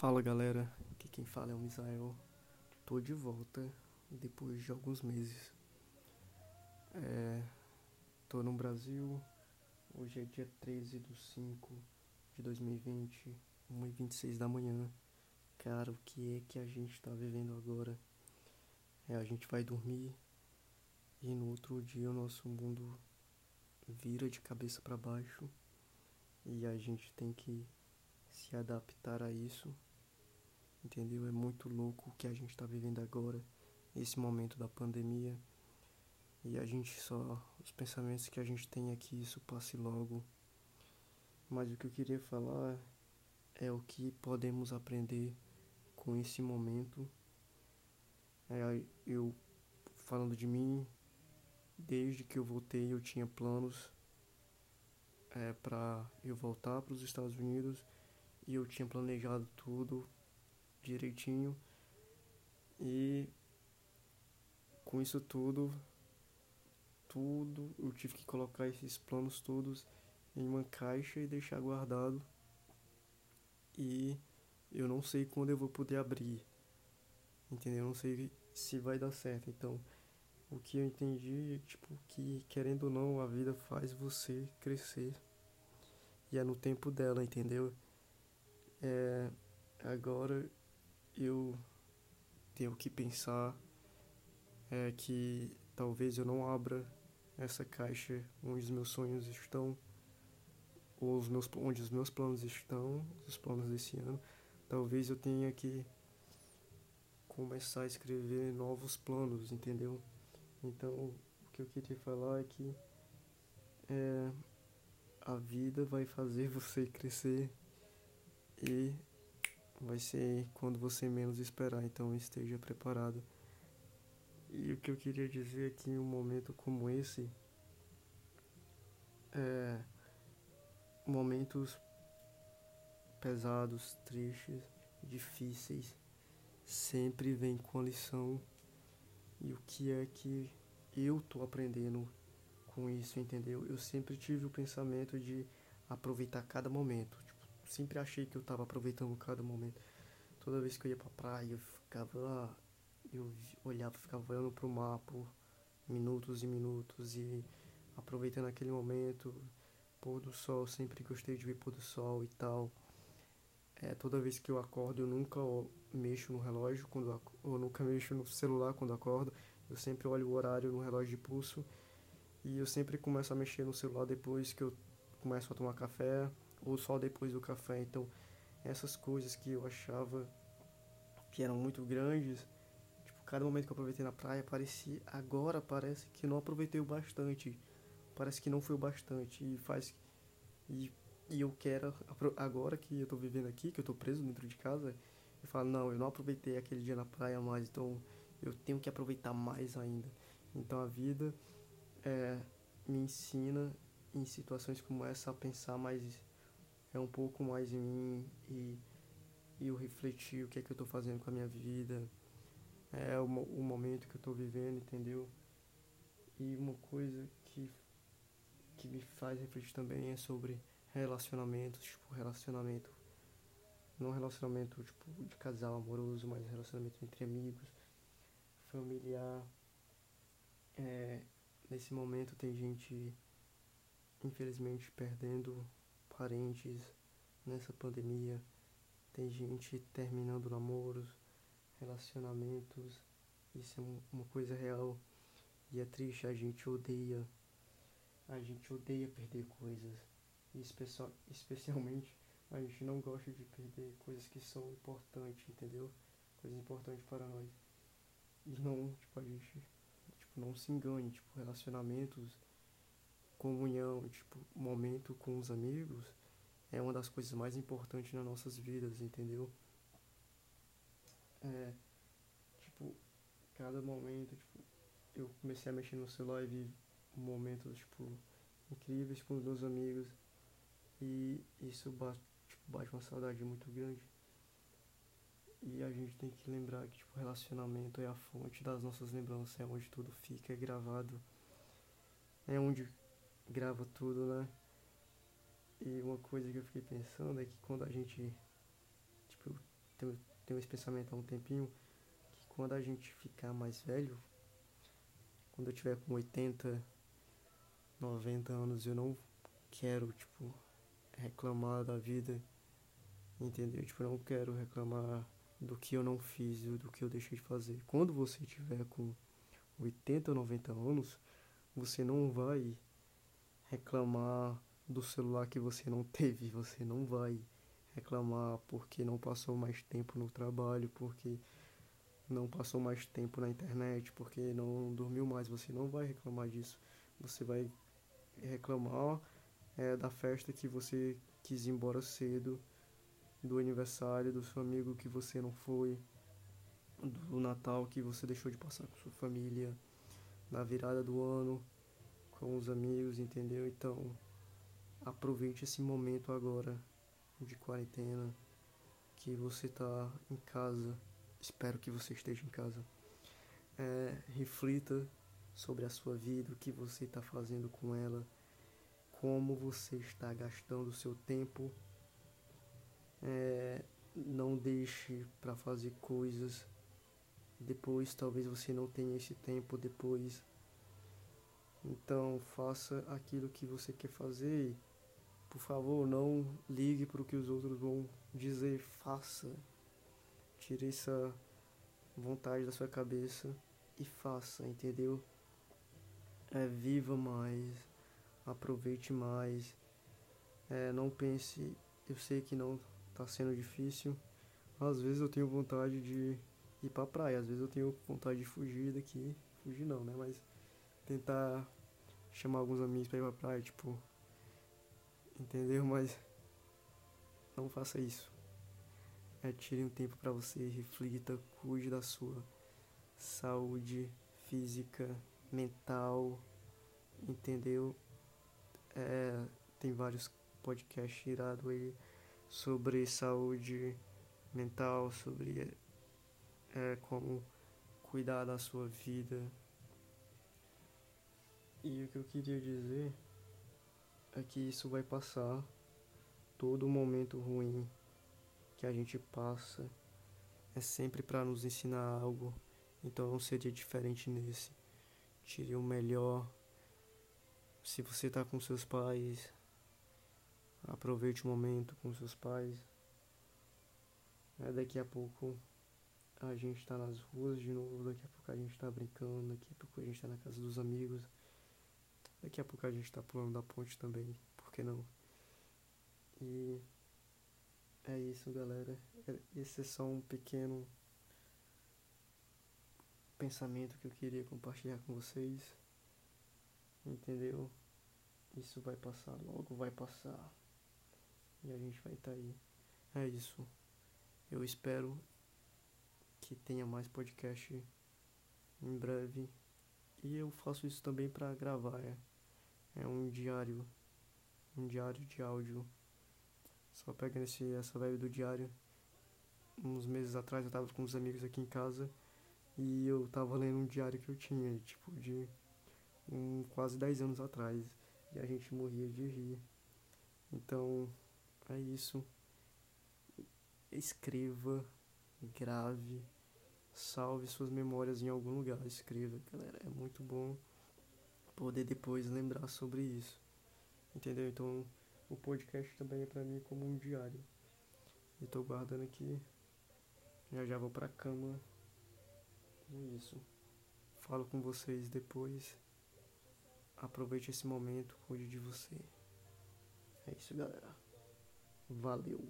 Fala galera, aqui quem fala é o Misael. Tô de volta depois de alguns meses. É, tô no Brasil, hoje é dia 13 de 5 de 2020, 1h26 da manhã. Cara, o que é que a gente tá vivendo agora? É, a gente vai dormir e no outro dia o nosso mundo vira de cabeça para baixo e a gente tem que se adaptar a isso, entendeu? É muito louco o que a gente está vivendo agora, esse momento da pandemia. E a gente só, os pensamentos que a gente tem aqui, isso passe logo. Mas o que eu queria falar é o que podemos aprender com esse momento. É, eu, falando de mim, desde que eu voltei, eu tinha planos é, para eu voltar para os Estados Unidos e eu tinha planejado tudo direitinho. E com isso tudo tudo eu tive que colocar esses planos todos em uma caixa e deixar guardado. E eu não sei quando eu vou poder abrir entendeu? Eu não sei se vai dar certo. Então o que eu entendi é tipo que querendo ou não a vida faz você crescer. E é no tempo dela entendeu? É, agora eu tenho que pensar é, que talvez eu não abra essa caixa onde os meus sonhos estão, ou os meus, onde os meus planos estão, os planos desse ano. Talvez eu tenha que começar a escrever novos planos, entendeu? Então, o que eu queria falar é que é, a vida vai fazer você crescer e vai ser quando você menos esperar, então esteja preparado. E o que eu queria dizer é que em um momento como esse, é, momentos pesados, tristes, difíceis, sempre vem com a lição. E o que é que eu tô aprendendo com isso, entendeu? Eu sempre tive o pensamento de aproveitar cada momento sempre achei que eu tava aproveitando cada momento. Toda vez que eu ia pra praia, eu ficava lá, eu olhava, ficava olhando pro mar por minutos e minutos e aproveitando aquele momento, pôr do sol, sempre gostei de ver pôr do sol e tal. É, toda vez que eu acordo, eu nunca mexo no relógio, quando eu nunca mexo no celular quando acordo. Eu sempre olho o horário no relógio de pulso e eu sempre começo a mexer no celular depois que eu começo a tomar café ou só depois do café. Então, essas coisas que eu achava que eram muito grandes, tipo, cada momento que eu aproveitei na praia, parecia, agora parece que não aproveitei o bastante. Parece que não foi o bastante e faz e, e eu quero agora que eu tô vivendo aqui, que eu tô preso dentro de casa, eu falo, não, eu não aproveitei aquele dia na praia mais, então eu tenho que aproveitar mais ainda. Então a vida é, me ensina em situações como essa a pensar mais é um pouco mais em mim e, e eu refletir o que é que eu estou fazendo com a minha vida, é o, o momento que eu estou vivendo, entendeu? E uma coisa que, que me faz refletir também é sobre relacionamentos, tipo, relacionamento, não relacionamento tipo de casal amoroso, mas relacionamento entre amigos, familiar. É, nesse momento tem gente infelizmente perdendo parentes nessa pandemia. Tem gente terminando namoros, relacionamentos. Isso é uma coisa real e é triste. A gente odeia, a gente odeia perder coisas. E especial, especialmente a gente não gosta de perder coisas que são importantes, entendeu? Coisas importantes para nós. E não, tipo, a gente tipo, não se engane, tipo, relacionamentos comunhão, tipo, momento com os amigos é uma das coisas mais importantes nas nossas vidas, entendeu? É, tipo, cada momento, tipo, eu comecei a mexer no celular e vi momentos, tipo, incríveis com os meus amigos e isso bate, tipo, bate uma saudade muito grande. E a gente tem que lembrar que, tipo, relacionamento é a fonte das nossas lembranças, é onde tudo fica gravado. É onde grava tudo, né? E uma coisa que eu fiquei pensando é que quando a gente, tipo, tenho, tenho esse pensamento há um tempinho, que quando a gente ficar mais velho, quando eu tiver com 80, 90 anos, eu não quero, tipo, reclamar da vida, entendeu? Tipo, eu não quero reclamar do que eu não fiz, do que eu deixei de fazer. Quando você tiver com 80 ou 90 anos, você não vai reclamar do celular que você não teve, você não vai reclamar porque não passou mais tempo no trabalho, porque não passou mais tempo na internet, porque não dormiu mais, você não vai reclamar disso. Você vai reclamar é, da festa que você quis ir embora cedo, do aniversário do seu amigo que você não foi, do Natal que você deixou de passar com sua família, na virada do ano com os amigos, entendeu? Então, aproveite esse momento agora de quarentena que você tá em casa. Espero que você esteja em casa. É, reflita sobre a sua vida, o que você está fazendo com ela, como você está gastando o seu tempo. É, não deixe para fazer coisas depois talvez você não tenha esse tempo depois então faça aquilo que você quer fazer. Por favor, não ligue para o que os outros vão dizer. Faça. Tire essa vontade da sua cabeça e faça, entendeu? É, viva mais, aproveite mais. É, não pense, eu sei que não está sendo difícil. Às vezes eu tenho vontade de ir pra praia, às vezes eu tenho vontade de fugir daqui. Fugir não, né? Mas tentar chamar alguns amigos pra ir pra praia, tipo. Entendeu? Mas não faça isso. É, tire um tempo para você, reflita, cuide da sua saúde física, mental, entendeu? É, tem vários podcasts irados aí sobre saúde mental, sobre é, como cuidar da sua vida, e o que eu queria dizer é que isso vai passar. Todo momento ruim que a gente passa é sempre para nos ensinar algo. Então não seria diferente nesse. Tire o melhor. Se você está com seus pais, aproveite o momento com seus pais. É, daqui a pouco a gente está nas ruas de novo, daqui a pouco a gente está brincando, daqui a pouco a gente está na casa dos amigos. Daqui a pouco a gente tá pulando da ponte também, por que não? E é isso, galera. É, esse é só um pequeno pensamento que eu queria compartilhar com vocês. Entendeu? Isso vai passar, logo vai passar. E a gente vai estar tá aí. É isso. Eu espero que tenha mais podcast em breve. E eu faço isso também para gravar. É é um diário, um diário de áudio. Só pegando esse, essa vibe do diário. Uns meses atrás eu tava com uns amigos aqui em casa e eu tava lendo um diário que eu tinha, tipo, de um, quase 10 anos atrás. E a gente morria de rir. Então, é isso. Escreva, grave, salve suas memórias em algum lugar. Escreva, galera, é muito bom poder depois lembrar sobre isso. Entendeu? Então, o podcast também é para mim como um diário. E tô guardando aqui. Já já vou pra cama. É isso. Falo com vocês depois. Aproveite esse momento, cuide de você. É isso, galera. Valeu.